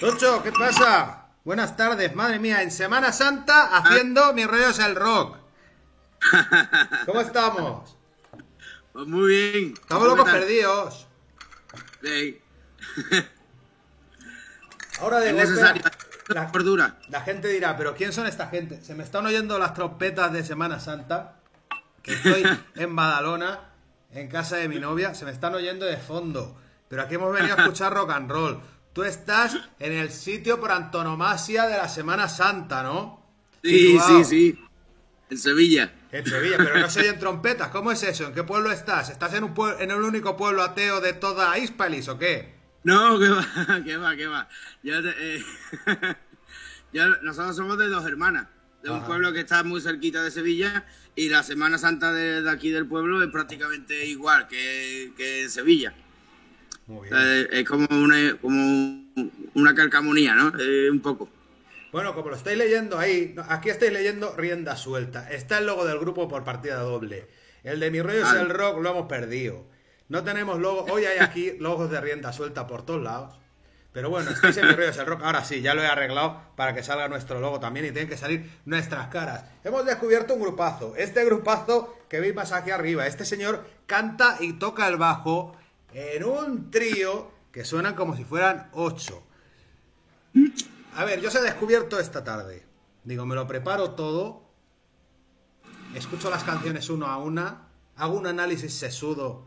Tocho, ¿qué pasa? Buenas tardes, madre mía, en Semana Santa haciendo mi rollo es el rock. ¿Cómo estamos? Pues muy bien. Estamos locos perdidos. Sí. Ahora de Es golpe, necesario la, la gente dirá, pero ¿quién son esta gente? Se me están oyendo las trompetas de Semana Santa, que estoy en Badalona, en casa de mi novia, se me están oyendo de fondo. Pero aquí hemos venido a escuchar rock and roll. Tú estás en el sitio por antonomasia de la Semana Santa, ¿no? Sí, Situado sí, sí. En Sevilla. En Sevilla, pero no se oyen trompetas. ¿Cómo es eso? ¿En qué pueblo estás? ¿Estás en, un pue- en el único pueblo ateo de toda Hispalis o qué? No, que va, que va, que va. Te- eh, nosotros somos de dos hermanas, de un pueblo que está muy cerquita de Sevilla y la Semana Santa de, de aquí del pueblo es prácticamente igual que, que en Sevilla. Muy Eh, es como una, como una calcamonía, ¿no? Eh, un poco. Bueno, como lo estáis leyendo ahí, aquí estáis leyendo rienda suelta. Está el logo del grupo por partida doble. El de mi rollo es Ah. el rock, lo hemos perdido. No tenemos logo. Hoy hay aquí logos de rienda suelta por todos lados. Pero bueno, estáis en mi rollo es el rock. Ahora sí, ya lo he arreglado para que salga nuestro logo también y tienen que salir nuestras caras. Hemos descubierto un grupazo. Este grupazo que veis más aquí arriba. Este señor canta y toca el bajo en un trío que suenan como si fueran ocho. A ver, yo os he descubierto esta tarde. Digo, me lo preparo todo. Escucho las canciones uno a una. Hago un análisis sesudo.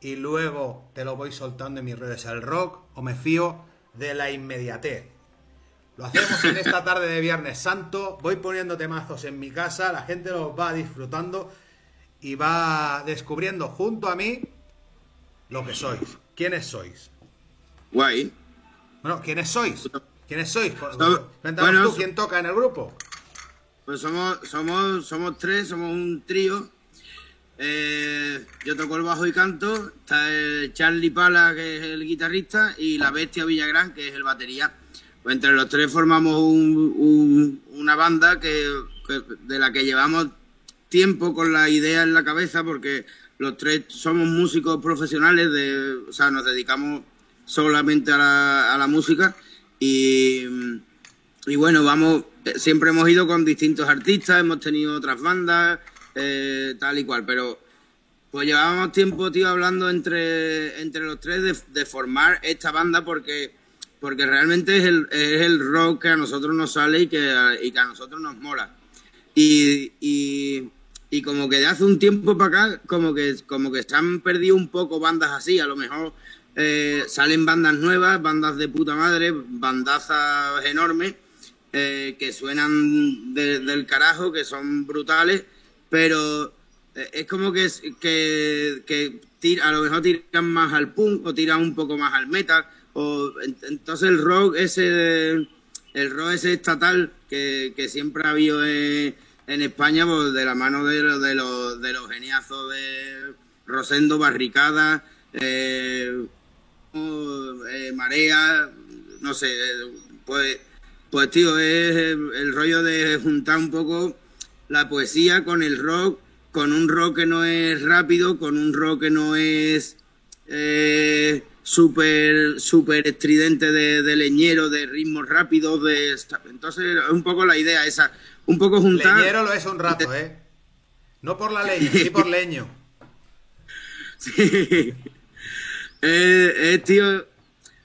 Y luego te lo voy soltando en mis redes al rock. O me fío de la inmediatez. Lo hacemos en esta tarde de Viernes Santo. Voy poniendo temazos en mi casa. La gente los va disfrutando. Y va descubriendo junto a mí lo que sois. ¿Quiénes sois? Guay. Bueno, ¿quiénes sois? ¿Quiénes sois? So- Cuéntanos bueno, tú, ¿quién toca en el grupo? Pues somos, somos, somos tres, somos un trío. Eh, yo toco el bajo y canto. Está el Charlie Pala, que es el guitarrista, y la Bestia Villagrán, que es el batería. Pues entre los tres formamos un- un- una banda que, que- de la que llevamos tiempo con la idea en la cabeza, porque los tres somos músicos profesionales, de, o sea, nos dedicamos solamente a la, a la música. Y, y bueno, vamos, eh, siempre hemos ido con distintos artistas, hemos tenido otras bandas, eh, tal y cual, pero pues llevábamos tiempo, tío, hablando entre, entre los tres de, de formar esta banda porque, porque realmente es el, es el rock que a nosotros nos sale y que, y que a nosotros nos mola. Y, y como que de hace un tiempo para acá, como que, como que se han perdido un poco bandas así, a lo mejor eh, salen bandas nuevas, bandas de puta madre, bandazas enormes, eh, que suenan de- del carajo, que son brutales, pero eh, es como que, que, que tira- a lo mejor tiran más al punk o tiran un poco más al metal, o en- entonces el rock ese, el rock ese estatal que, que siempre ha habido en España, pues de la mano de, de, los, de los geniazos de Rosendo Barricada, eh, eh, Marea, no sé, pues, pues tío, es el, el rollo de juntar un poco la poesía con el rock, con un rock que no es rápido, con un rock que no es eh, súper súper estridente de, de leñero, de ritmos rápidos, de entonces es un poco la idea esa, un poco juntar Leñero lo es un rato, ¿eh? No por la leña, sí por leño. Sí. Eh, eh, tío,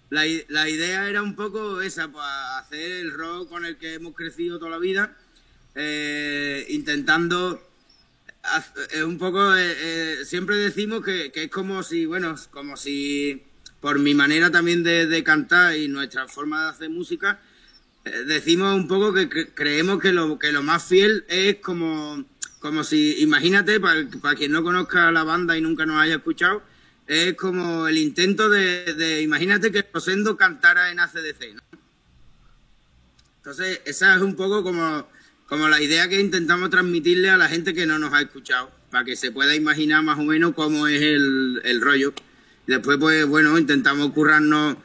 la, la idea era un poco esa, para hacer el rock con el que hemos crecido toda la vida, eh, intentando eh, un poco, eh, eh, siempre decimos que, que es como si, bueno, es como si, por mi manera también de, cantar y nuestra forma de hacer música, eh, decimos un poco que cre- creemos que lo, que lo más fiel es como, como si, imagínate, para, para quien no conozca la banda y nunca nos haya escuchado, es como el intento de, de imagínate que Rosendo cantara en ACDC, ¿no? Entonces, esa es un poco como, como la idea que intentamos transmitirle a la gente que no nos ha escuchado, para que se pueda imaginar más o menos cómo es el, el rollo. Después, pues bueno, intentamos currarnos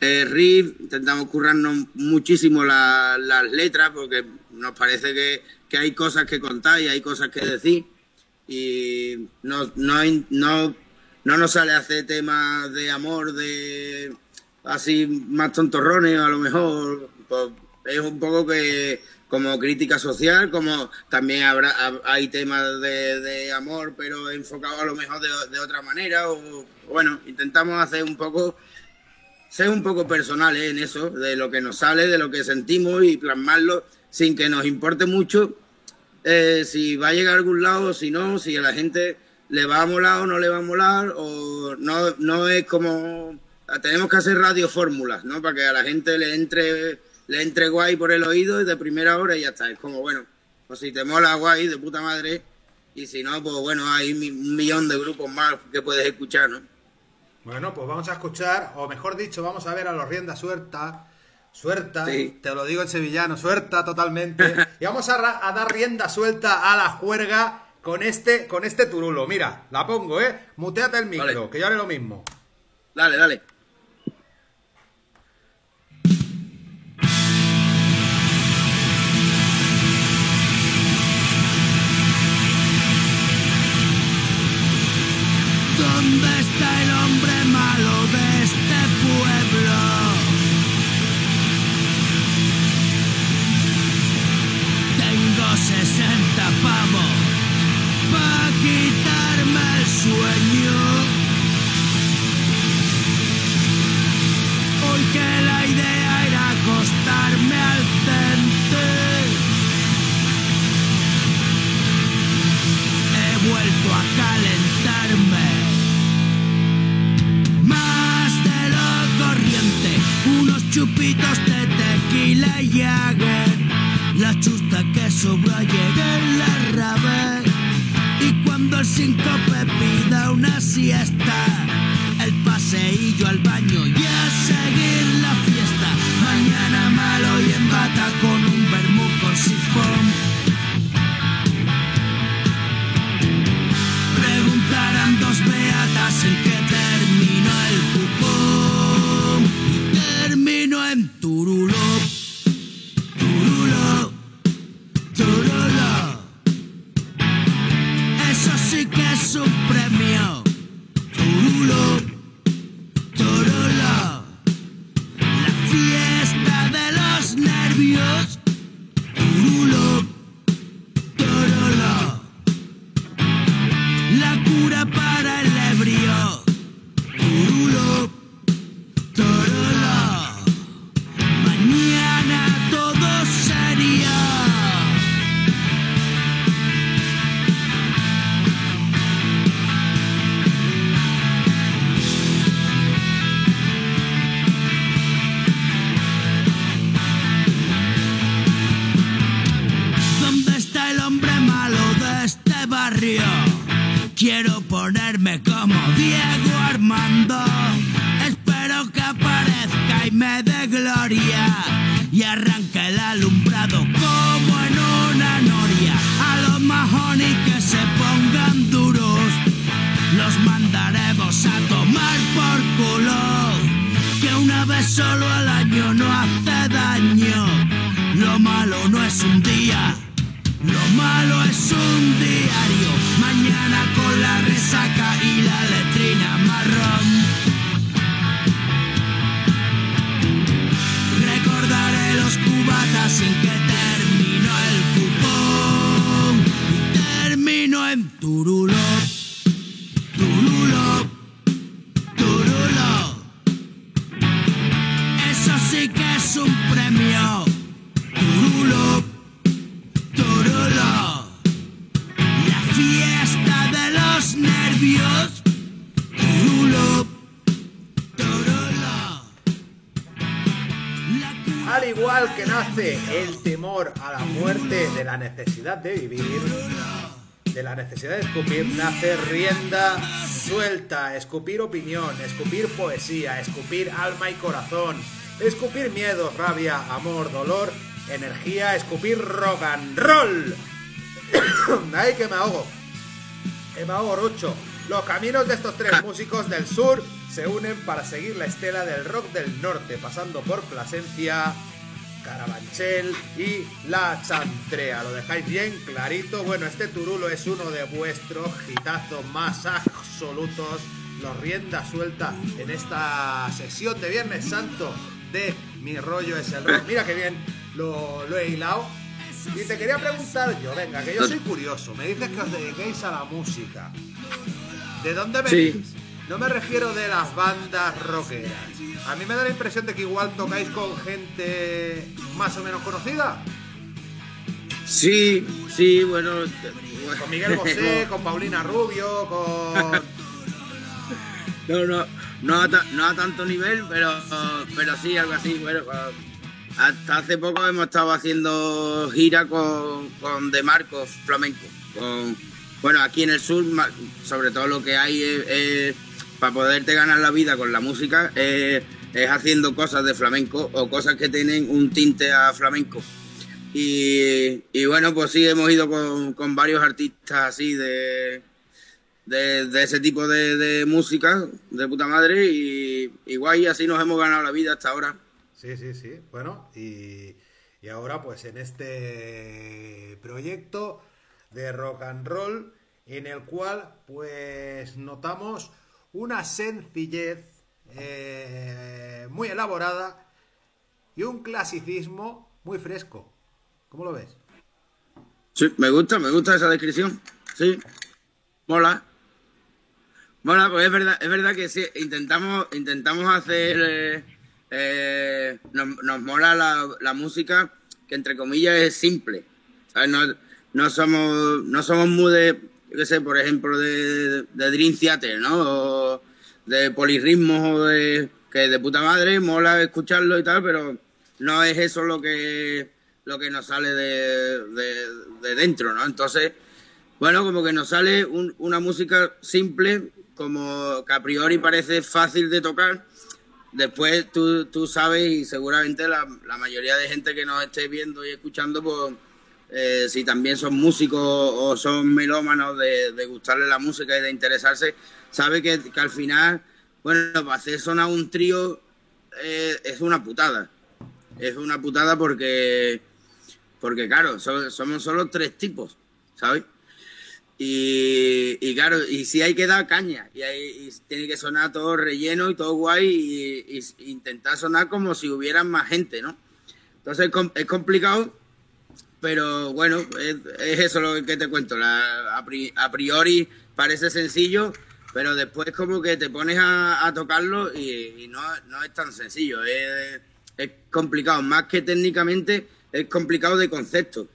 eh, riff, intentamos currarnos muchísimo la- las letras, porque nos parece que, que hay cosas que contar y hay cosas que decir. Y no, no, no, no nos sale hacer temas de amor, de, así más tontorrones, a lo mejor, pues, es un poco que como crítica social, como también habrá hay temas de, amor, pero enfocados a lo mejor de, otra manera, o bueno, intentamos hacer un poco ser un poco personales en eso, de lo que nos sale, de lo que sentimos y plasmarlo sin que nos importe mucho eh, si va a llegar a algún lado si no, si a la gente le va a molar o no le va a molar, o no, no es como... Tenemos que hacer radio fórmulas, ¿no? Para que a la gente le entre, le entre guay por el oído y de primera hora y ya está. Es como, bueno, pues si te mola guay, de puta madre, y si no, pues bueno, hay un millón de grupos más que puedes escuchar, ¿no? Bueno, pues vamos a escuchar, o mejor dicho, vamos a ver a los rienda suelta, suelta, te lo digo en sevillano, suelta totalmente, y vamos a, dar rienda suelta a la juerga con este, con este turulo. Mira, la pongo, ¿eh? Muteate el micro, que yo haré lo mismo. Dale, dale. El hombre malo de este pueblo? Tengo 60 pavos para quitarme el sueño. Hoy que la idea era acostarme al cuando aparezca y me dé gloria. Y arranque la necesidad de escupir, nace rienda suelta, escupir opinión, escupir poesía, escupir alma y corazón, escupir miedo, rabia, amor, dolor energía, escupir rock and roll. ¡Ay, que me ahogo! Rucho. Los caminos de estos tres músicos del sur se unen para seguir la estela del rock del norte, pasando por Plasencia, Carabanchel y La Chantrea. Lo dejáis bien clarito. Bueno, este Turulo es uno de vuestros hitazos más absolutos los rienda suelta en esta sesión de Viernes Santo de Mi rollo es el rock. Mira que bien lo, lo he hilado. Y te quería preguntar yo, venga, que yo soy curioso. Me dices que os dediquéis a la música. ¿De dónde venís? Sí. No me refiero de las bandas rockeras. A mí me da la impresión de que igual tocáis con gente más o menos conocida. Sí, sí, bueno. Con Miguel Bosé, con Paulina Rubio, con... No, no, no a, no a tanto nivel, pero, pero sí, algo así. Bueno, pues, hasta hace poco hemos estado haciendo gira con, con De Marcos Flamenco. Con, bueno, aquí en el sur, sobre todo lo que hay es, es- para poderte ganar la vida con la música, es, es haciendo cosas de flamenco o cosas que tienen un tinte a flamenco. Y, bueno, pues sí, hemos ido con, con varios artistas así de, de, ese tipo de, de música, de puta madre, y, y guay, así nos hemos ganado la vida hasta ahora. Sí, sí, sí. Bueno, y, y ahora pues en este proyecto de rock and roll en el cual pues notamos una sencillez eh, muy elaborada y un clasicismo muy fresco. ¿Cómo lo ves? Sí, me gusta, me gusta esa descripción. Sí, mola. Mola, pues es verdad, es verdad que sí, intentamos, intentamos hacer, eh, eh, nos, nos mola la, la música que entre comillas es simple. ¿sabes? No, no somos, no somos muy de, yo qué sé, por ejemplo, de, de Dream Theater, ¿no? O de polirritmos o de que de puta madre, mola escucharlo y tal, pero no es eso lo que lo que nos sale de, de, de dentro, ¿no? Entonces, bueno, como que nos sale un- una música simple, como que a priori parece fácil de tocar. Después tú, tú sabes y seguramente la, la mayoría de gente que nos esté viendo y escuchando, pues eh, si también son músicos o son melómanos de, de gustarle la música y de interesarse, sabe que, que al final, bueno, para hacer sonar un trío eh, es una putada. Es una putada porque, porque claro, so- somos solo tres tipos, ¿sabes? Y, y claro, y si hay que dar caña, y, hay- tiene que sonar todo relleno y todo guay, y, intentar sonar como si hubieran más gente, ¿no? Entonces es com- es complicado, pero bueno, es, es eso lo que te cuento. A priori parece sencillo, pero después como que te pones a, a tocarlo y, y no, no es tan sencillo. Es, es complicado, más que técnicamente, es complicado de concepto,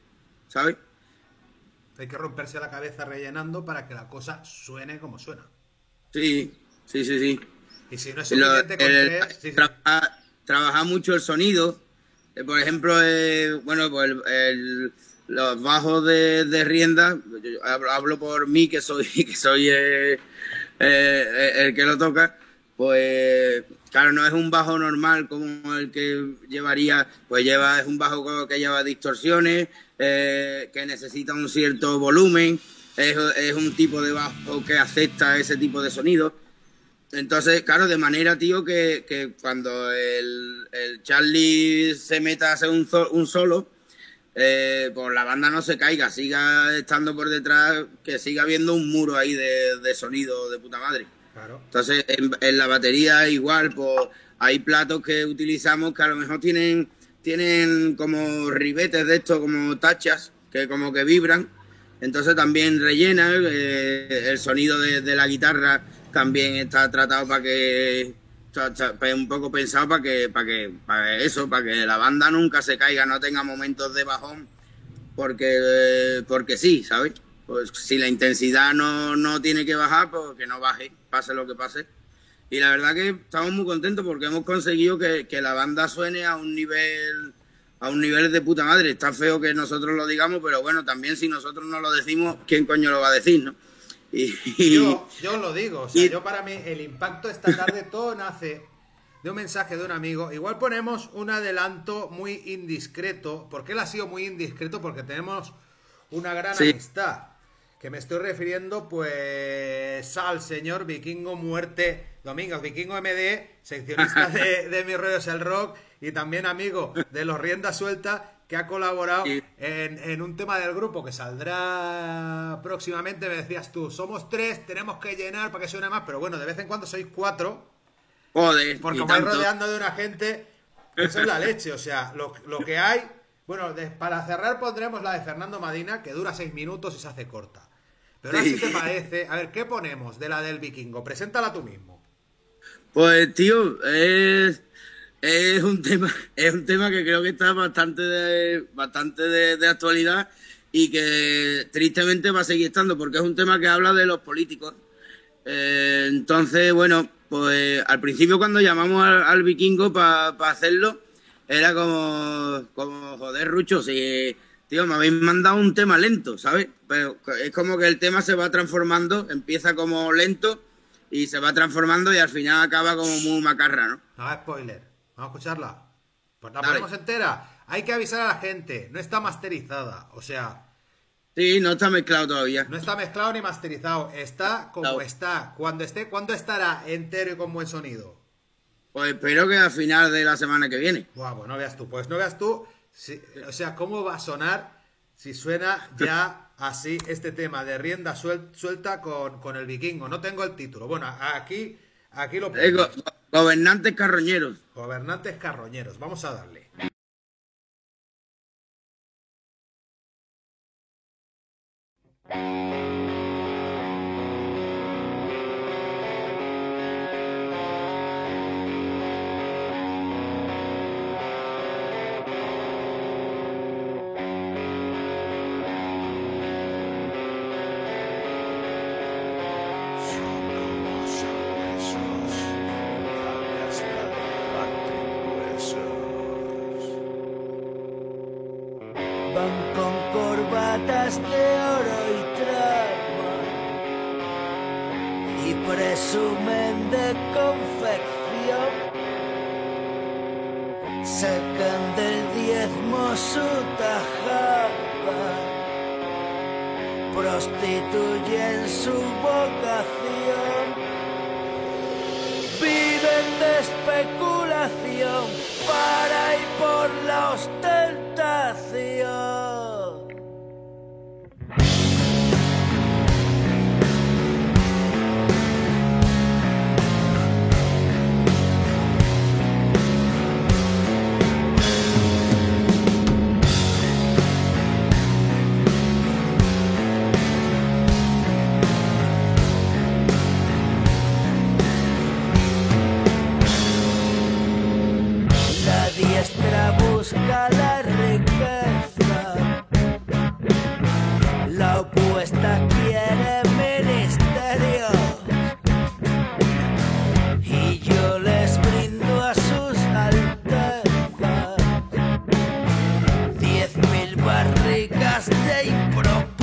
¿sabes? Hay que romperse la cabeza rellenando para que la cosa suene como suena. Sí, sí, sí, sí. Y si no es suficiente con el- tres... sí, sí. trabaja, mucho el sonido. Eh, por ejemplo, eh, bueno, pues el- el- los bajos de, de rienda, yo hablo por mí que soy, que soy eh, eh, el que lo toca, pues claro, no es un bajo normal como el que llevaría, pues lleva, es un bajo que lleva distorsiones, eh, que necesita un cierto volumen, es, un tipo de bajo que acepta ese tipo de sonido. Entonces, claro, de manera, tío, que, que cuando el, Charlie se meta a hacer un, un solo, eh, pues la banda no se caiga, siga estando por detrás, que siga habiendo un muro ahí de, de sonido de puta madre. Claro. Entonces, en, en la batería igual, pues hay platos que utilizamos que a lo mejor tienen, tienen como ribetes de estos, como tachas, que como que vibran. Entonces también rellena, eh, el sonido de, de la guitarra también está tratado para que, pues, un poco pensado para que, para que, para eso, para que la banda nunca se caiga, no tenga momentos de bajón, porque, porque sí, ¿sabes? Pues si la intensidad no, no tiene que bajar, pues que no baje, pase lo que pase. Y la verdad que estamos muy contentos porque hemos conseguido que, que la banda suene a un nivel a un nivel de puta madre. Está feo que nosotros lo digamos, pero bueno, también si nosotros no lo decimos, ¿quién coño lo va a decir, no? Y, Yo, yo lo digo, o sea, y- yo para mí el impacto esta tarde todo nace de un mensaje de un amigo. Igual ponemos un adelanto muy indiscreto. ¿Por qué él ha sido muy indiscreto? Porque tenemos una gran Sí. amistad. Que me estoy refiriendo, pues, al señor Vikingo Muerte Domingos, Vikingo MD, seccionista de, de Mi Rollo es el Rock y también amigo de los Rienda Suelta, que ha colaborado Sí. en, en un tema del grupo que saldrá próximamente. Me decías tú, somos tres, tenemos que llenar para que suene más, pero bueno, de vez en cuando sois cuatro. Joder, Porque vais rodeando de una gente, eso es la leche. O sea, lo, lo que hay. Bueno, de- para cerrar pondremos la de Fernando Madina, que dura seis minutos y se hace corta. Pero ahora Sí. te parece, a ver, ¿qué ponemos de la del vikingo? Preséntala tú mismo. Pues tío, es, es un tema, es un tema que creo que está bastante de, bastante de, actualidad y que tristemente va a seguir estando, porque es un tema que habla de los políticos. Eh, entonces, bueno, pues al principio cuando llamamos al, vikingo para hacerlo, era como, como joder, Rucho, si, tío, me habéis mandado un tema lento, ¿sabes? Pero es como que el tema se va transformando, empieza como lento y se va transformando y al final acaba como muy macarra, ¿no? No spoiler. Vamos a escucharla. Pues la Dale. ponemos entera. Hay que avisar a la gente. No está masterizada. O sea, Sí, no está mezclado todavía. no está mezclado ni masterizado. Está como está. Cuando esté, ¿cuándo estará entero y con buen sonido? Pues espero que al final de la semana que viene. Buah, pues no veas tú. Pues no veas tú. si- o sea, cómo va a sonar si suena ya así este tema de rienda suel- suelta con, con el vikingo. No tengo el título. Bueno, aquí, aquí lo Eh, go- gobernantes carroñeros. Gobernantes carroñeros. Vamos a darle. last day, but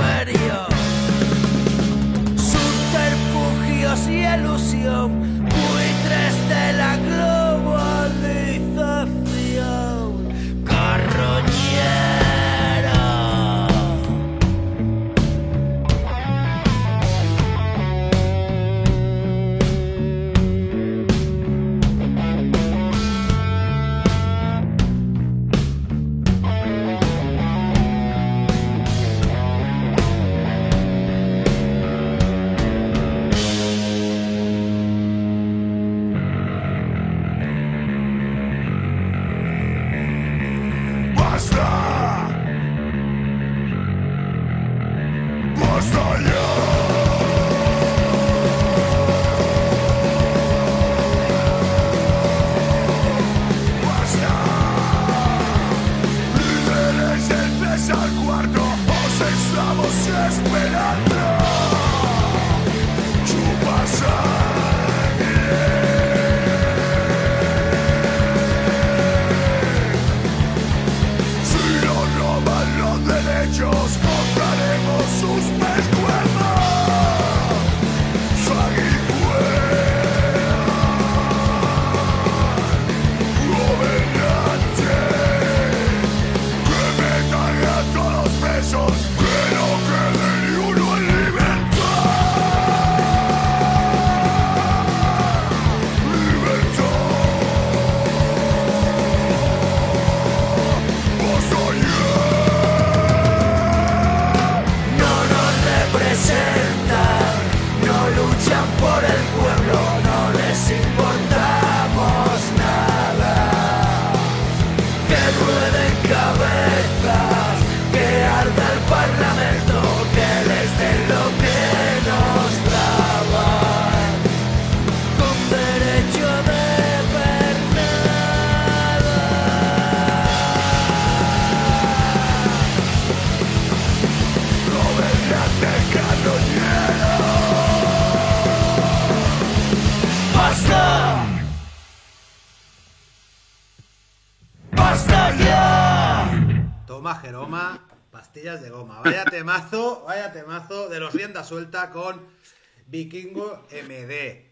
suelta con Vikingo MD.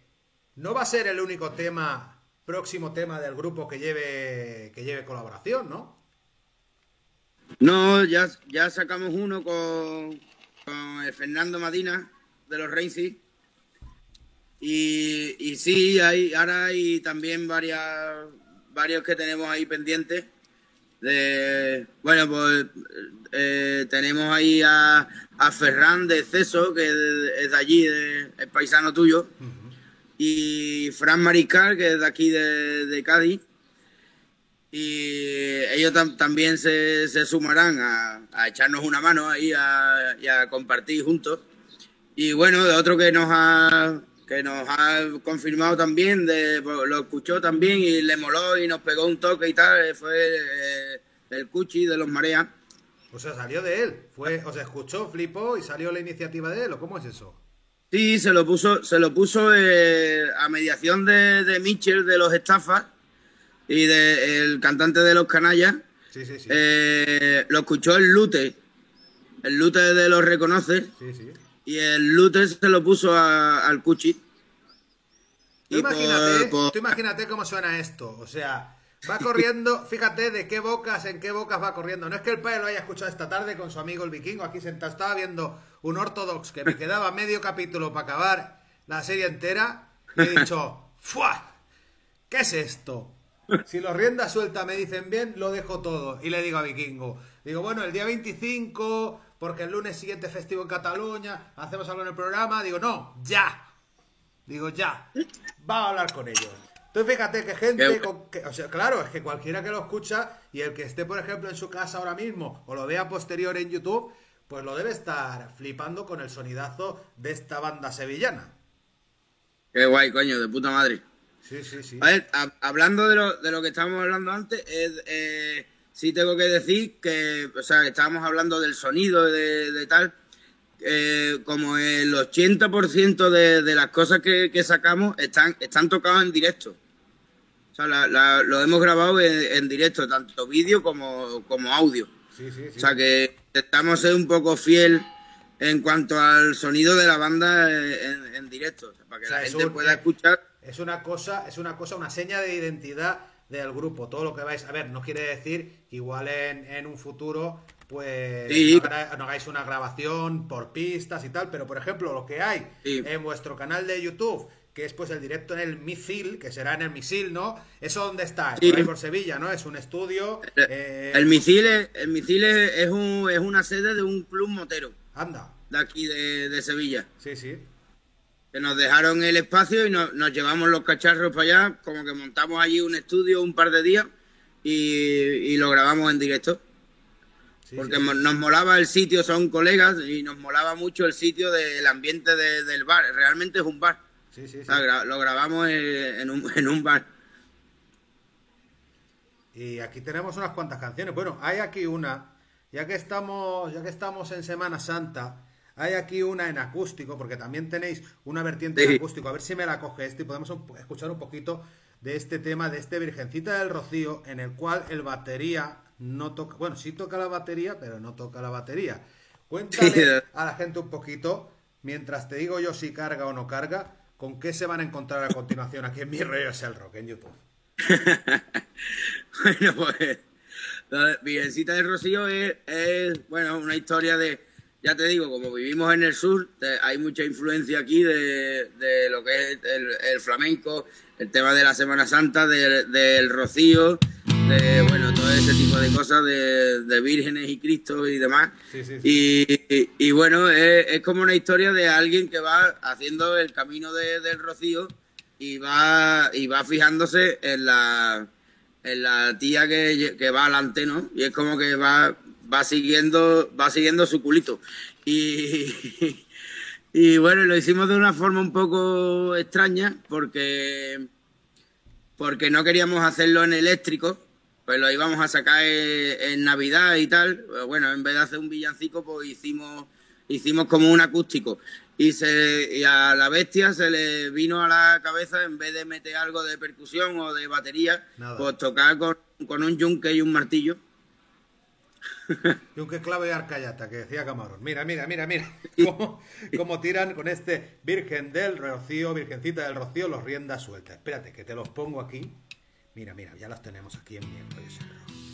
No va a ser el único tema, próximo tema del grupo que lleve, que lleve colaboración, ¿no? No, ya, ya sacamos uno con, con Fernando Madina de los Racing. Y, y sí, hay, ahora hay también varias, varios que tenemos ahí pendientes. De, bueno, pues eh, tenemos ahí a, a Ferran de Ceso, que es de, allí, de- es paisano tuyo. Y Fran Mariscal, que es de aquí de, de Cádiz. Y ellos tam- también se, se sumarán a, a echarnos una mano ahí a, y a compartir juntos. Y bueno, de otro que nos ha que nos ha confirmado también, de, pues, lo escuchó también y le moló y nos pegó un toque y tal, eh, fue eh, el Cuchi de los Mareas. O sea, salió de él. Fue, o sea, escuchó, flipó y salió la iniciativa de él. ¿O cómo es eso? Sí, se lo puso, se lo puso eh, a mediación de, de Mitchell de los estafas y de el cantante de los canallas. Sí, sí, sí. Eh, lo escuchó el Lute. El Lute de los reconoce. Sí, sí. Y el Lute se lo puso a- al Cuchi. Tú imagínate, tú imagínate cómo suena esto. O sea, va corriendo, fíjate de qué bocas, en qué bocas va corriendo. No es que el padre lo haya escuchado esta tarde con su amigo el vikingo aquí sentado. Estaba viendo un Ortodox que me quedaba medio capítulo para acabar la serie entera. Y he dicho, ¡fua! ¿Qué es esto? Si los riendas suelta me dicen bien, lo dejo todo. Y le digo a Vikingo, digo, bueno, el día 25, porque el lunes siguiente festivo en Cataluña, hacemos algo en el programa. Digo, no, ya. Digo, ya. Va a hablar con ellos. Entonces fíjate que gente, con- que- o sea, claro, es que cualquiera que lo escucha y el que esté, por ejemplo, en su casa ahora mismo o lo vea posterior en YouTube, pues lo debe estar flipando con el sonidazo de esta banda sevillana. Qué guay, coño, de puta madre. Sí, sí, sí. A ver, ha- hablando de lo, de lo que estábamos hablando antes, es, eh, sí tengo que decir que, o sea, que estábamos hablando del sonido, de, de tal, eh, como el 80% de, de las cosas que, que sacamos están, están tocadas en directo. O sea, la- la- lo hemos grabado en, en directo, tanto vídeo como, como audio. Sí, sí, sí. O sea que intentamos ser un poco fiel en cuanto al sonido de la banda en, en directo, o sea, para que O sea, la gente un- pueda escuchar. Es una cosa, es una cosa, una seña de identidad del grupo. Todo lo que vais a ver, no quiere decir que igual en, en un futuro, pues Sí. no, no hagáis una grabación por pistas y tal, pero por ejemplo, lo que hay Sí. en vuestro canal de YouTube, que es pues el directo en el Misil, que será en el Misil, ¿no? ¿Eso dónde está? Sí. Por ahí por Sevilla, ¿no? Es un estudio. eh, El misil, es, el misil es, es un- es una sede de un club motero Anda. de aquí de, de Sevilla. Sí, sí. Que nos dejaron el espacio y nos, nos llevamos los cacharros para allá, como que montamos allí un estudio un par de días y, y lo grabamos en directo. Sí, porque sí. nos molaba el sitio, son colegas, y nos molaba mucho el sitio del ambiente de- del bar. Realmente es un bar. Sí, sí, sí. O sea, lo grabamos en, en un, en un bar. Y aquí tenemos unas cuantas canciones. Bueno, hay aquí una, ya que estamos, ya que estamos en Semana Santa, hay aquí una en acústico, porque también tenéis una vertiente en acústico. A ver si me la coge este y podemos escuchar un poquito de este tema, de este Virgencita del Rocío, en el cual el batería no toca, bueno, sí toca la batería, pero no toca la batería. Cuéntale a la gente un poquito, mientras te digo yo si carga o no carga, con qué se van a encontrar a continuación aquí en Mi Rollo es el Rock en YouTube. Bueno, pues la Virgencita del Rocío es, es, bueno, una historia de, ya te digo, como vivimos en el sur, te- hay mucha influencia aquí de, de lo que es el, el flamenco, el tema de la Semana Santa, de- del Rocío, de, bueno, todo ese tipo de cosas, de, de vírgenes y Cristo y demás. Sí, sí, sí. Y, y- y bueno, es, es como una historia de alguien que va haciendo el camino de- del Rocío y va, y va fijándose en la, en la tía que, que va adelante, ¿no? Y es como que va, va siguiendo, va siguiendo su culito. Y, y bueno, lo hicimos de una forma un poco extraña porque, porque no queríamos hacerlo en eléctrico, pues lo íbamos a sacar en, en Navidad y tal. Pues Bueno, en vez de hacer un villancico, pues hicimos, hicimos como un acústico. Y, se, y a la bestia se le vino a la cabeza, en vez de meter algo de percusión o de batería, Nada. pues tocar con, con un yunque y un martillo. Yunque clave y arcayata, que decía Camarón. Mira, mira, mira, mira. Cómo, cómo tiran con este Virgen del Rocío, Virgencita del Rocío, los riendas sueltas. Espérate, que te los pongo aquí. Mira, mira, ya los tenemos aquí en miércoles. Hace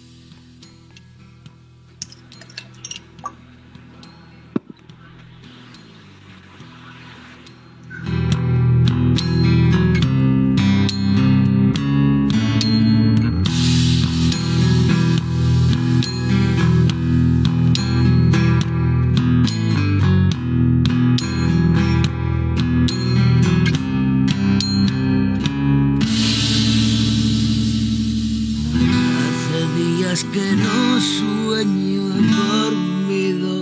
sueño dormido.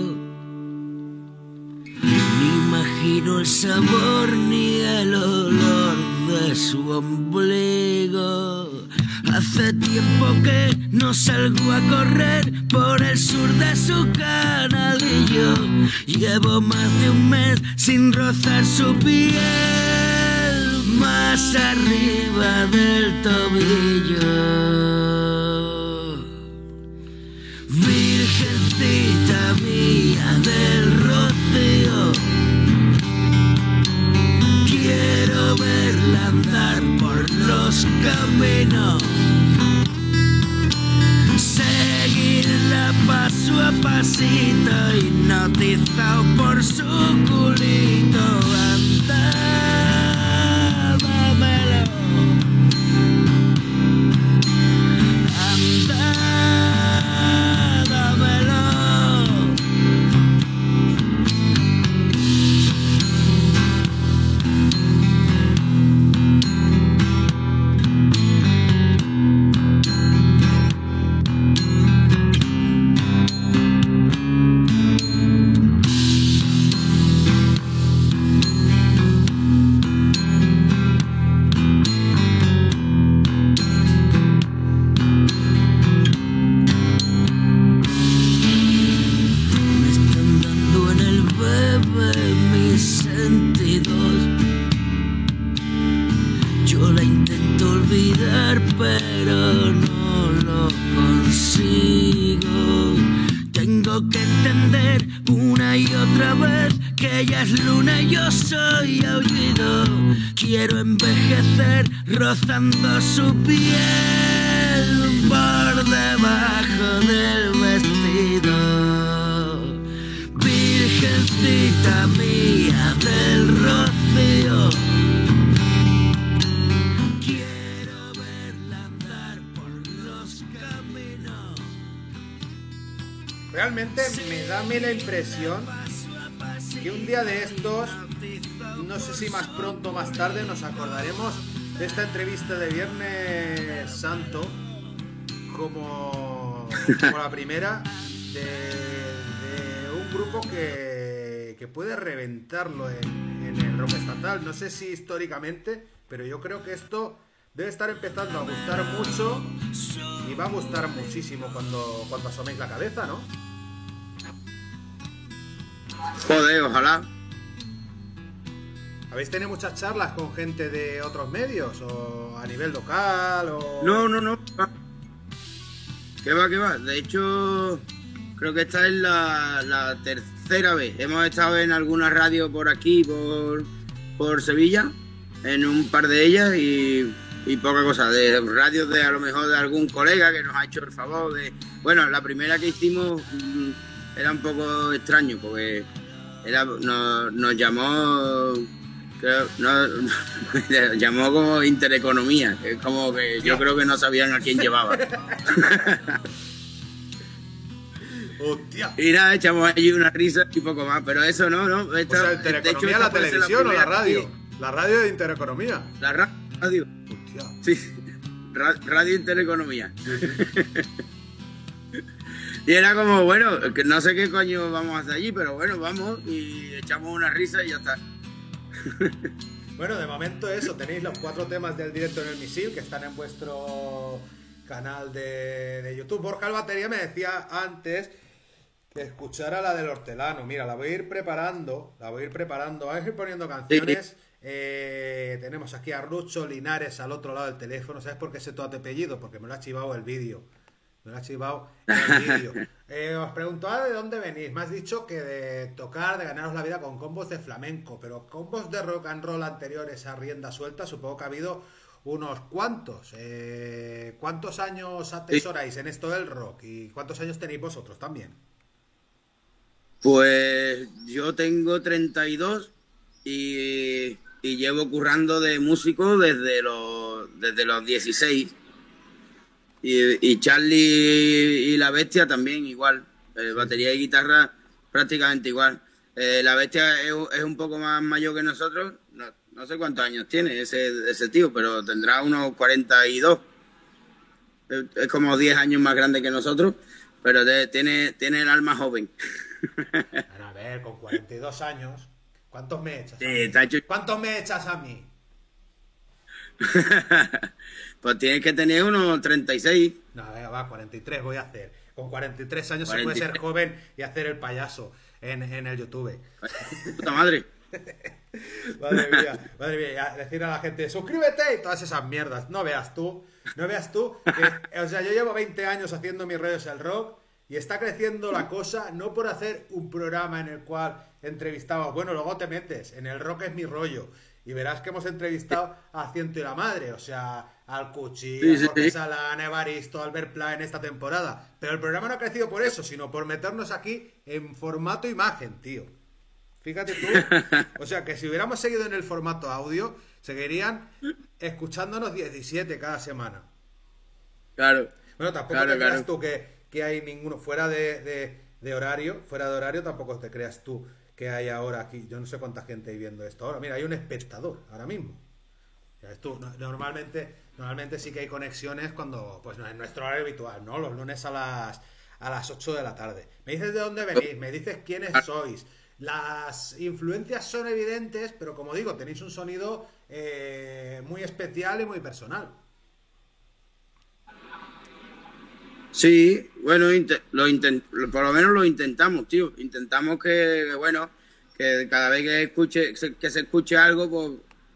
Ni imagino el sabor ni el olor de su ombligo. Hace tiempo que no salgo a correr por el sur de su canalillo. Llevo más de un mes sin rozar su piel más arriba del tobillo. Virgencita mía del rocío, quiero verla andar por los caminos. Seguirla paso a pasito, hipnotizado por su culito. Yo la intento olvidar, pero no lo consigo. Tengo que entender una y otra vez que ella es luna y yo soy aullido. Quiero envejecer rozando su piel por debajo del vestido. Virgencita mía Me da a la impresión que un día de estos, no sé si más pronto o más tarde, nos acordaremos de esta entrevista de Viernes Santo como, como la primera de, un grupo que, que puede reventarlo en, en el rock estatal. No sé si históricamente, pero yo creo que esto debe estar empezando a gustar mucho y va a gustar muchísimo cuando, cuando asoméis la cabeza, ¿no? Joder, ojalá. ¿Habéis tenido muchas charlas con gente de otros medios? ¿O a nivel local? O... No, no, no. ¿Qué va, qué va? De hecho, creo que esta es la, la tercera vez. Hemos estado en alguna radio por aquí, por, por Sevilla, en un par de ellas y, y poca cosa. De radios de a lo mejor de algún colega que nos ha hecho el favor de... Bueno, la primera que hicimos mm, era un poco extraño porque era, nos, nos llamó... creo- no, nos llamó como Intereconomía, que es como que yo creo que no sabían a quién llevaba. ¡Hostia! Y nada, echamos allí una risa y poco más, pero eso no, no. O Esta, sea, de Intereconomía, hecho, la televisión o la radio. La radio de Intereconomía. La ra- radio, Hostia. sí. Ra- radio Intereconomía. Y era como, bueno, que no sé qué coño vamos a hacer allí, pero bueno, vamos y echamos una risa y ya está. Bueno, de momento eso, tenéis los cuatro temas del directo en el misil que están en vuestro canal de, de YouTube. Borja el Batería me decía antes escuchar a la del hortelano. Mira, la voy a ir preparando, la voy a ir preparando, vamos a ir poniendo canciones. Eh, tenemos aquí a Rucho Linares al otro lado del teléfono. ¿Sabes por qué sé todo tu apellido? Porque me lo ha chivado el vídeo. Me lo ha chivado el vídeo. Eh, os preguntaba de dónde venís. Me has dicho que de tocar, de ganaros la vida con combos de flamenco, pero combos de rock and roll anteriores a rienda suelta, supongo que ha habido unos cuantos. Eh, ¿Cuántos años atesoráis en esto del rock? ¿Y cuántos años tenéis vosotros también? Pues yo tengo 32 y, y llevo currando de músico desde los, desde los 16. Y, y Charlie y la bestia también igual. Eh, batería y guitarra prácticamente igual. Eh, la bestia es, es un poco más mayor que nosotros. No, no sé cuántos años tiene ese, ese tío, pero tendrá unos 42. Es, es como 10 años más grande que nosotros, pero de- tiene, tiene el alma joven. Bueno, a ver, con 42 años, ¿cuántos me echas? Sí, hecho- ¿Cuántos me echas a mí? pues tienes que tener unos 36. No, venga, va, 43 voy a hacer. Con 43 años se puede 43. ser joven y hacer el payaso en, en el YouTube. Puta madre. Madre mía, madre mía, decir a la gente, suscríbete y todas esas mierdas. No veas tú, no veas tú. que- o sea, yo llevo 20 años haciendo mis rollos el rock y está creciendo la cosa no por hacer un programa en el cual entrevistaba, bueno, luego te metes, en el rock es mi rollo. Y verás que hemos entrevistado a Ciento y la Madre, o sea, al Cuchi, Sí, a Jorge sí. Salán, Evaristo, Albert Pla en esta temporada. Pero el programa no ha crecido por eso, sino por meternos aquí en formato imagen, tío. Fíjate tú. O sea, que si hubiéramos seguido en el formato audio, seguirían escuchándonos 17 cada semana. Claro. Bueno, tampoco Claro, te creas claro. tú que, que hay ninguno fuera de, de- de horario, fuera de horario tampoco te creas tú que hay ahora aquí. Yo no sé cuánta gente hay viendo esto ahora. Mira, hay un espectador ahora mismo. Tú, no- normalmente, normalmente sí que hay conexiones cuando, pues no, en nuestro horario habitual, ¿no? Los lunes a las, a las 8 de la tarde. Me dices de dónde venís, me dices quiénes sois. Las influencias son evidentes, pero como digo, tenéis un sonido eh, muy especial y muy personal. Sí, bueno, lo por lo menos lo intentamos, tío. Intentamos que, que, bueno, que cada vez que escuche se- que se escuche algo, pues,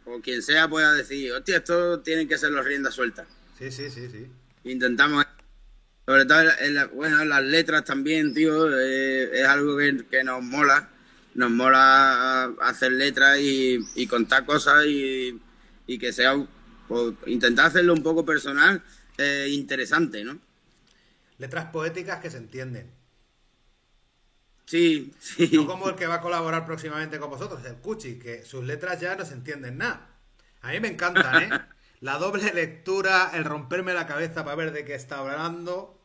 o quien sea pueda decir, hostia, esto tienen que ser los riendas sueltas. Sí, sí, sí, sí. Intentamos, sobre todo, en la- en la- bueno, en las letras también, tío, eh, es algo que, que nos mola. Nos mola hacer letras y, y contar cosas y, y que sea, pues, intentar hacerlo un poco personal, eh, interesante, ¿no? Letras poéticas que se entienden. Sí, sí. No como el que va a colaborar próximamente con vosotros, el Cuchi, que sus letras ya no se entienden nada. A mí me encantan, ¿eh? La doble lectura, el romperme la cabeza para ver de qué está hablando,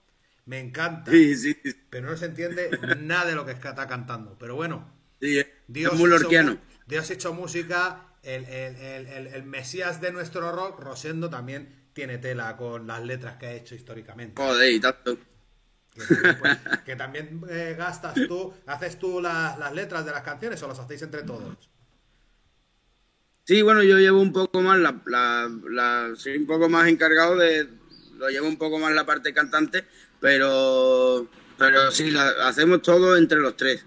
me encanta. Sí, sí. Pero no se entiende nada de lo que está cantando. Pero bueno, sí, es Dios, muy hizo, lorquiano. Dios hizo música, el, el- el- el- el mesías de nuestro rock, Rosendo, también tiene tela con las letras que ha hecho históricamente. Joder, y tanto. Que también, pues, que también, eh, gastas tú, haces tú las, las letras de las canciones o las hacéis entre todos. Sí, bueno, yo llevo un poco más la, la, la- soy un poco más encargado de, lo llevo un poco más la parte cantante, pero, pero sí, la, hacemos todo entre los tres.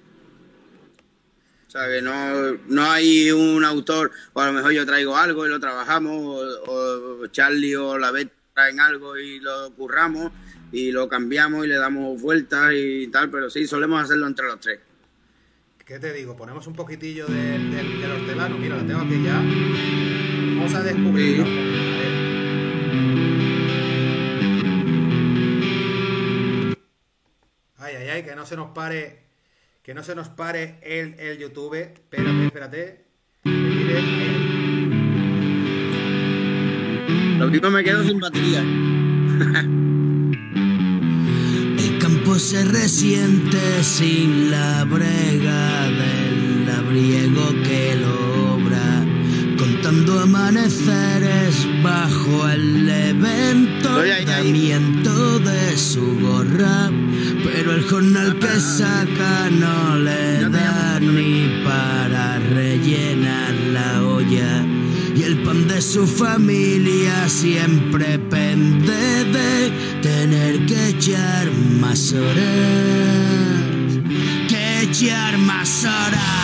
O sea, que no, no hay un autor, o a lo mejor yo traigo algo y lo trabajamos, o, o Charlie o la Bet traen algo y lo curramos y lo cambiamos y le damos vueltas y tal, pero sí, solemos hacerlo entre los tres. ¿Qué te digo? Ponemos un poquitillo del, del, del hortelano. Mira, lo tengo aquí ya. Vamos a descubrirlo. Sí. A ver. Ay, ay, ay, que no se nos pare. Que no se nos pare el, el YouTube. Espérate, espérate. Lo mismo me quedo sin batería. El campo se resiente sin la brega del labriego que lo obra, contando amaneceres bajo el evento Oye, ahí, ahí. de su gorra, pero el jornal que saca no le da ni para rellenar la olla. Y el pan de su familia siempre pende de tener que echar más horas. echar más horas.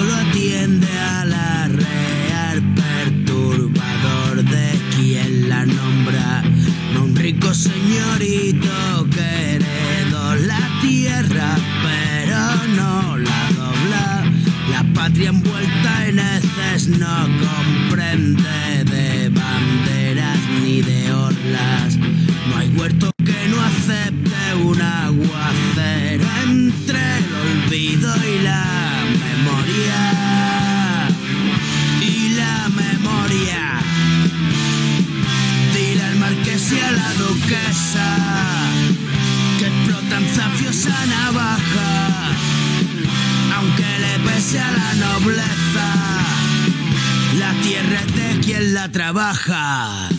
Solo atiende a la real perturbador de quien la nombra, no un rico señorito que heredó la tierra, pero no la dobla. La patria envuelta en heces no comprende trabaja.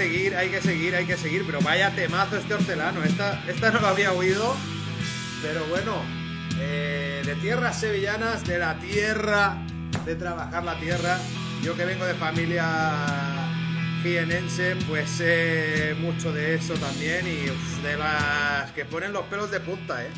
Seguir, hay que seguir, hay que seguir, pero vaya temazo este hortelano. Esta, esta no lo había oído, pero bueno, eh, de tierras sevillanas, de la tierra, de trabajar la tierra. Yo que vengo de familia jienense, pues sé mucho de eso también y uf, de las que ponen los pelos de punta, ¿eh?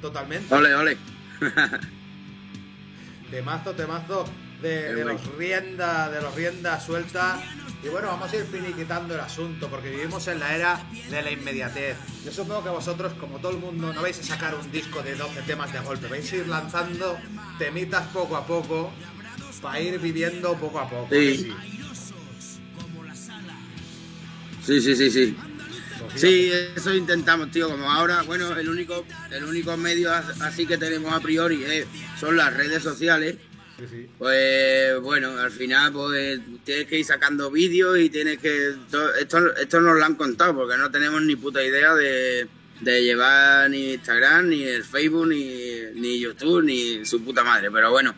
Totalmente. Ole, ole. Temazo, temazo de, de los rienda, de los rienda suelta. Y bueno, vamos a ir finiquitando el asunto, porque vivimos en la era de la inmediatez. Yo supongo que vosotros, como todo el mundo, no vais a sacar un disco de 12 temas de golpe, vais a ir lanzando temitas poco a poco, para ir viviendo poco a poco. Sí. ¿a que sí? Sí, sí, sí, sí. Pues eso intentamos, tío. Como ahora, bueno, el único, el único medio as- así que tenemos a priori es- son las redes sociales. Pues bueno, al final pues tienes que ir sacando vídeos y tienes que... to- Esto, esto nos lo han contado porque no tenemos ni puta idea de, de llevar ni Instagram, ni el Facebook, ni, ni YouTube, ni su puta madre. Pero bueno,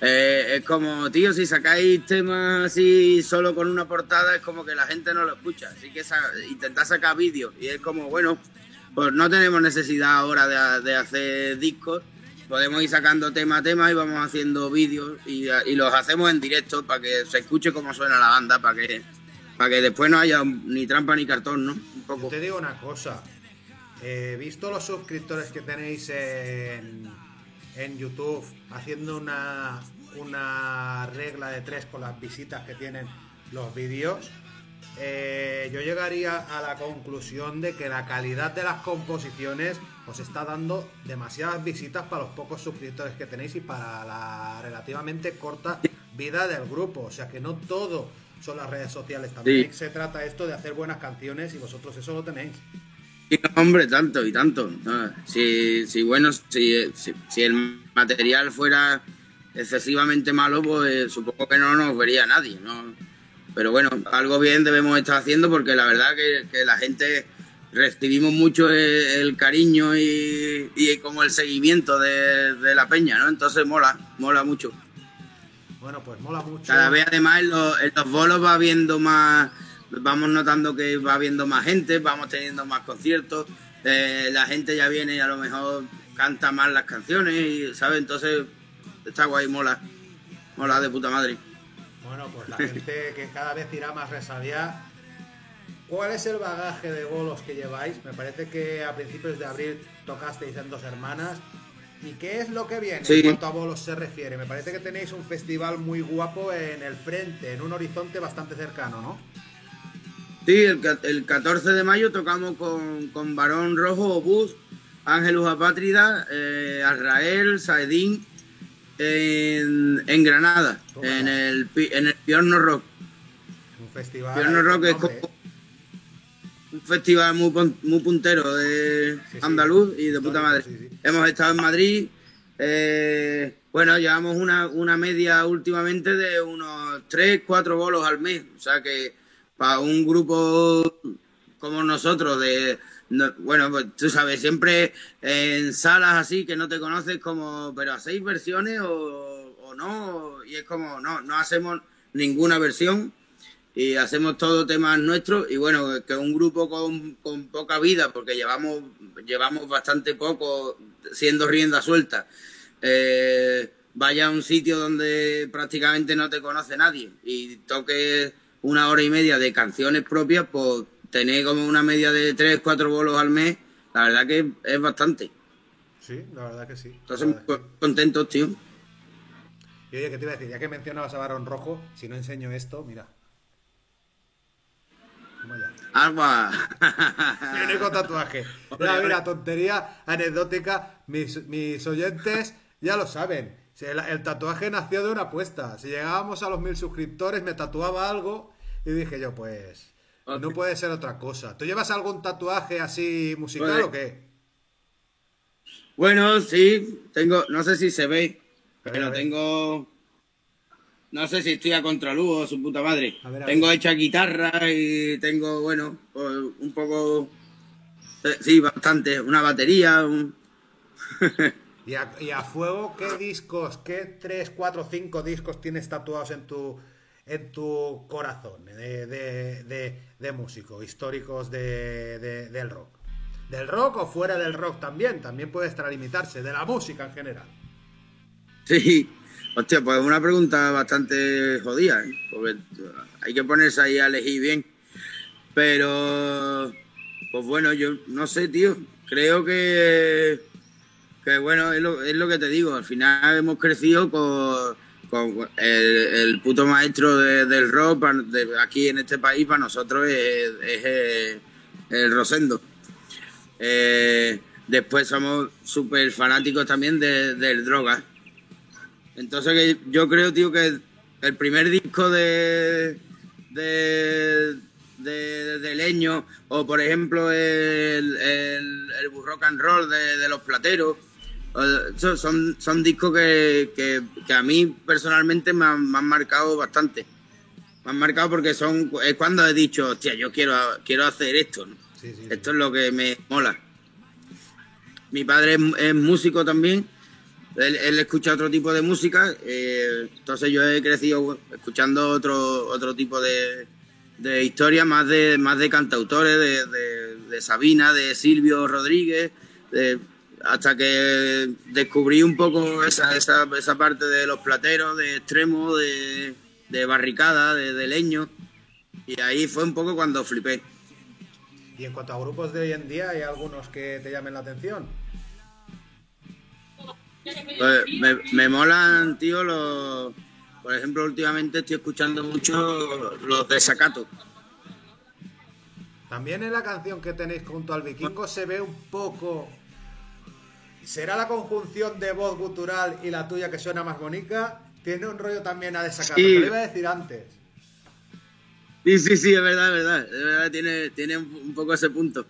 eh, es como, tío, si sacáis temas así solo con una portada es como que la gente no lo escucha. Así que sa- sacar vídeos y es como, bueno, pues no tenemos necesidad ahora de, de hacer discos. Podemos ir sacando tema a tema y vamos haciendo vídeos y, los hacemos en directo para que se escuche cómo suena la banda, para que, para que después no haya ni trampa ni cartón, ¿no? Te digo una cosa. He visto los suscriptores que tenéis en, en YouTube haciendo una, una regla de tres con las visitas que tienen los vídeos. eh, yo llegaría a la conclusión de que la calidad de las composiciones os está dando demasiadas visitas para los pocos suscriptores que tenéis y para la relativamente corta vida del grupo. O sea que no todo son las redes sociales. También Sí. se trata esto de hacer buenas canciones y vosotros eso lo tenéis. Sí, no, hombre, tanto y tanto. No, si, si bueno, si, si, si el material fuera excesivamente malo, pues supongo que no nos vería nadie, ¿no? Pero bueno, algo bien debemos estar haciendo porque la verdad que, que la gente recibimos mucho el, el cariño y, y como el seguimiento de, de la peña, ¿no? Entonces mola, mola mucho. Bueno, pues mola mucho. Cada vez además en los, en los bolos va viendo más, vamos notando que va viendo más gente, vamos teniendo más conciertos, eh, la gente ya viene y a lo mejor canta más las canciones, y, ¿sabes? Entonces está guay, mola, mola de puta madre. Bueno, pues la gente que cada vez irá más resabiada. ¿Cuál es el bagaje de bolos que lleváis? Me parece que a principios de abril tocasteis en Dos Hermanas. ¿Y qué es lo que viene Sí. en cuanto a bolos se refiere? Me parece que tenéis un festival muy guapo en el frente, en un horizonte bastante cercano, ¿no? Sí, el, el 14 de mayo tocamos con, con Barón Rojo, Obús, Ángelus Apátrida, eh, Azrael, Saedín, en, en Granada, Toma. en el, en el Piorno Rock. Un festival. Piorno Rock es como un festival muy, muy puntero de Sí, sí. andaluz y de puta madre. sí. Hemos estado en Madrid. eh, bueno, llevamos una, una media últimamente de unos 3, 4 bolos al mes. O sea que para un grupo como nosotros, de no- bueno, pues tú sabes, siempre en salas así que no te conoces, como, pero hacéis versiones o, o no, y es como, no, no hacemos ninguna versión y hacemos todo temas nuestros y bueno, que un grupo con, con poca vida, porque llevamos, llevamos bastante poco siendo rienda suelta, eh, vaya a un sitio donde prácticamente no te conoce nadie y toques una hora y media de canciones propias, pues tener como una media de tres, cuatro bolos al mes, la verdad que es bastante. Sí, la verdad que sí. Entonces, que muy contentos, tío. Y oye, ¿qué te iba a decir? Ya que mencionabas a Barón Rojo, si no enseño esto, mira. Agua. Mi único tatuaje. Mira, mira, tontería anecdótica. Mis, mis oyentes ya lo saben. El, el tatuaje nació de una apuesta. Si llegábamos a los mil suscriptores, me tatuaba algo y dije yo, pues. No puede ser otra cosa. ¿Tú llevas algún tatuaje así musical Pues- o qué? Bueno, sí, tengo, no sé si se ve, pero tengo, no sé si estoy a contraluz o su puta madre. A ver, a tengo ver. hecha guitarra y tengo, bueno, pues, un poco, eh, sí, bastante, una batería, un- ¿Y a, y a fuego qué discos, qué 3, 4, 5 discos tienes tatuados en tu, en tu corazón de, de, de- de músico, históricos de, de- del rock? ¿Del rock o fuera del rock también? También puede extralimitarse, de la música en general. sí. Hostia, pues una pregunta bastante jodida, ¿eh? porque hay que ponerse ahí a elegir bien. Pero, pues bueno, yo no sé, tío. Creo que, que bueno, es lo, es lo que te digo. Al final hemos crecido con, con el, puto maestro de- del rock de aquí en este país. Para nosotros es, es el, Rosendo. Eh, después somos súper fanáticos también de- del droga. Entonces que yo creo, tío, que el primer disco de de, de, de Leño, o por ejemplo el, el, el rock and roll de, de los plateros, son, son discos que, que, que a mí personalmente me han, me han marcado bastante. Me han marcado porque son es cuando he dicho, hostia, yo quiero, quiero hacer esto. ¿no? Sí, sí, sí. Esto es lo que me mola. Mi padre es, es músico también. Él, escucha otro tipo de música. eh, entonces yo he crecido escuchando otro, otro tipo de, de historias, más de, más de cantautores, de, Sabina, de Silvio Rodríguez, hasta que descubrí un poco esa, esa, esa parte de los plateros, de extremo, de, de barricada, de, de leño. Y ahí fue un poco cuando flipé. Y en cuanto a grupos de hoy en día, ¿hay algunos que te llamen la atención? Pues me, me molan, tío, los... Por ejemplo, últimamente estoy escuchando mucho los de Sacato. También en la canción que tenéis junto al vikingo se ve un poco... ¿Será la conjunción de voz gutural y la tuya que suena más bonita? Tiene un rollo también a desacato, Sí. te lo iba a decir antes. Sí, sí, sí, es verdad, es verdad. Es verdad, tiene, tiene un, un poco ese punto.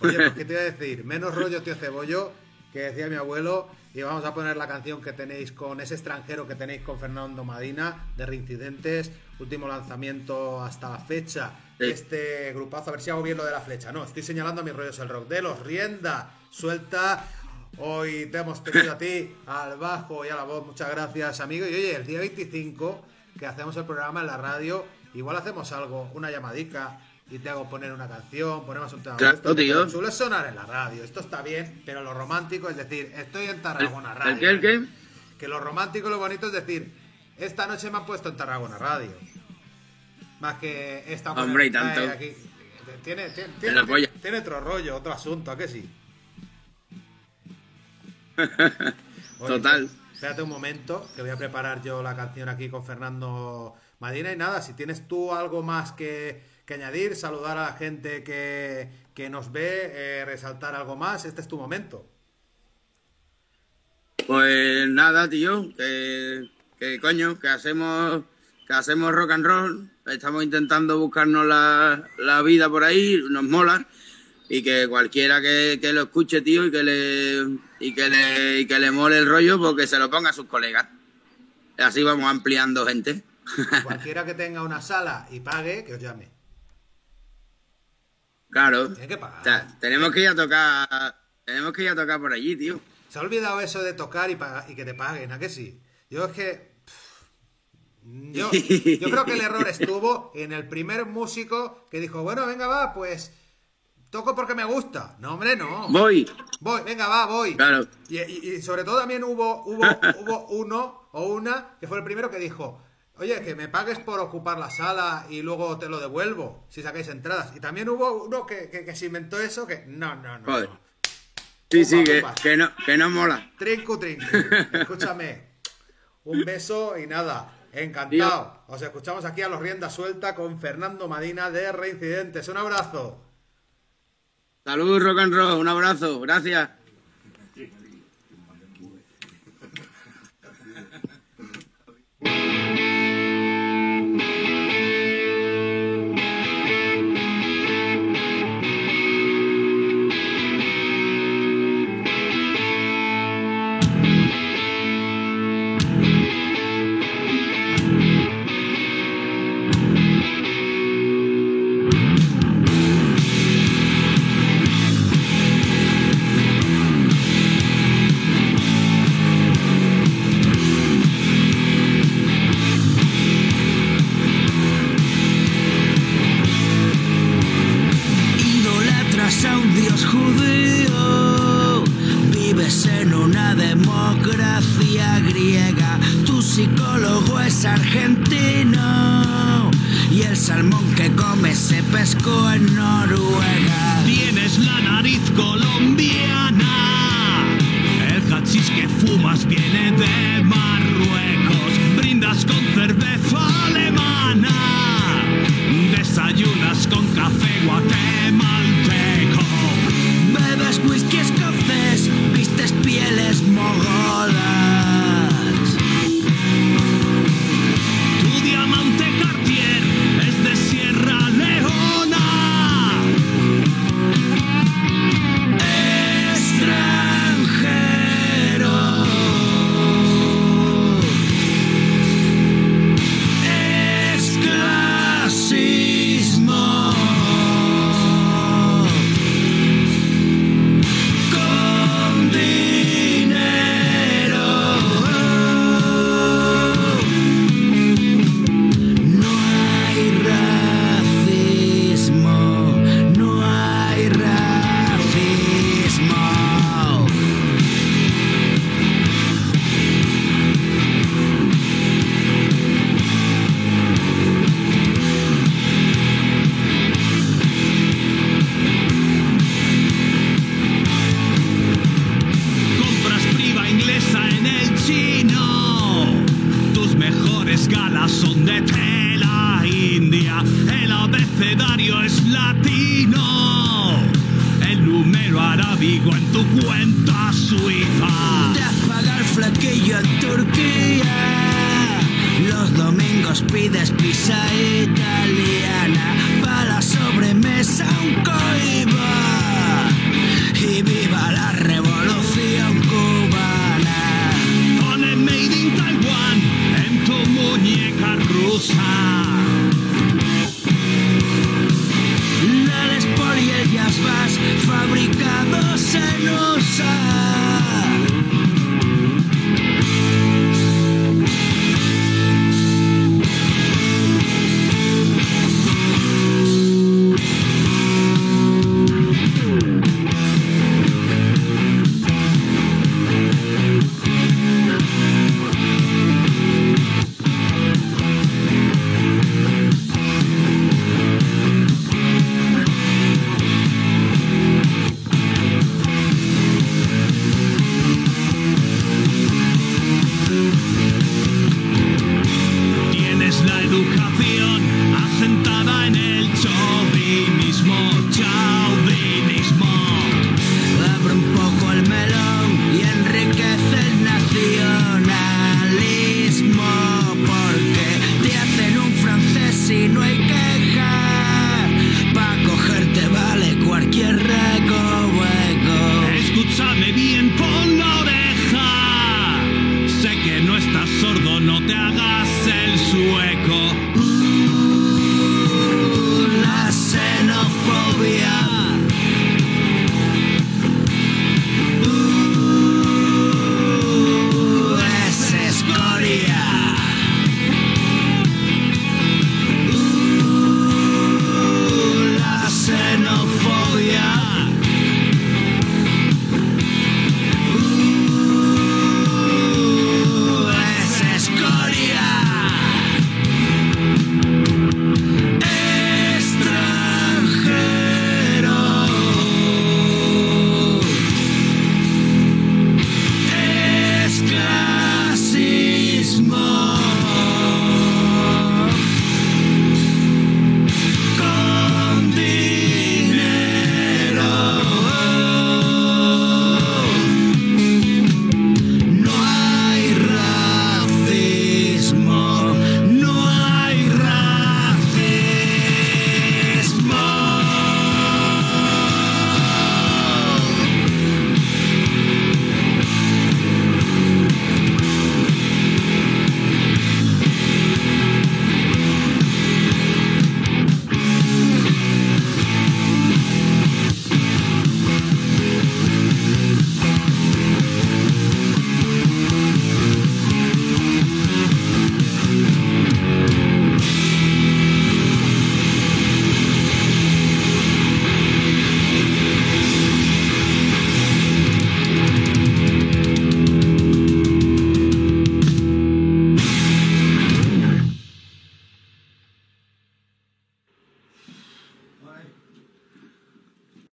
Oye, pues qué te iba a decir, menos rollo tío cebollo, que decía mi abuelo, y vamos a poner la canción que tenéis con ese extranjero que tenéis con Fernando Madina, de Reincidentes, último lanzamiento hasta la fecha Sí. este grupazo, a ver si hago bien lo de la flecha, no, estoy señalando a mis rollos el rock, de los rienda, suelta, hoy te hemos tenido a ti, al bajo y a la voz, muchas gracias amigo, y oye, el día 25 que hacemos el programa en la radio, igual hacemos algo, una llamadica, y te hago poner una canción, ponemos un tema Claro, vuestro, tío. Suele sonar en la radio, esto está bien, pero lo romántico es decir, estoy en Tarragona Radio. ¿El qué, el qué? Que lo romántico lo bonito es decir, esta noche me han puesto en Tarragona Radio. Más que esta Hombre, y tanto. aquí. Tiene, otro rollo, otro asunto, ¿a que sí? Oye, Total. Espérate un momento, que voy a preparar yo la canción aquí con Fernando Madina. Y nada, si tienes tú algo más que, que añadir, saludar a la gente que, que nos ve, eh, resaltar algo más. Este es tu momento. Pues nada, tío, que, que coño, que hacemos, que hacemos rock and roll, estamos intentando buscarnos la, la vida por ahí, nos mola, y que cualquiera que, que lo escuche, tío, y que le y que le, y que le mole el rollo, porque se lo ponga a sus colegas. Así vamos ampliando gente. Cualquiera que tenga una sala y pague, que os llame. Claro. Tiene que pagar. O sea, tenemos que ir a tocar, tenemos que ir a tocar por allí, tío. Se ha olvidado eso de tocar y, que te paguen, ¿a que sí? Yo es que. pff, Yo, yo creo que el error estuvo en el primer músico que dijo, bueno, venga, va, pues toco porque me gusta. No, hombre, no. Voy, Voy, venga, va, voy. claro. Y, y- y sobre todo también hubo, hubo, hubo uno o una que fue el primero que dijo, oye, que me pagues por ocupar la sala y luego te lo devuelvo si sacáis entradas. Y también hubo uno que, que- que se inventó eso, que no, no, no. Joder. no. Sí, sí, que, no, que no mola. Trincu, trincu. Escúchame. Un beso y nada. Encantado. Os escuchamos aquí a los rienda suelta con Fernando Madina de Reincidentes. Un abrazo. Salud, rock and roll, un abrazo, gracias. Se en Noruega. Tienes la nariz colombiana. El hachís que fumas viene de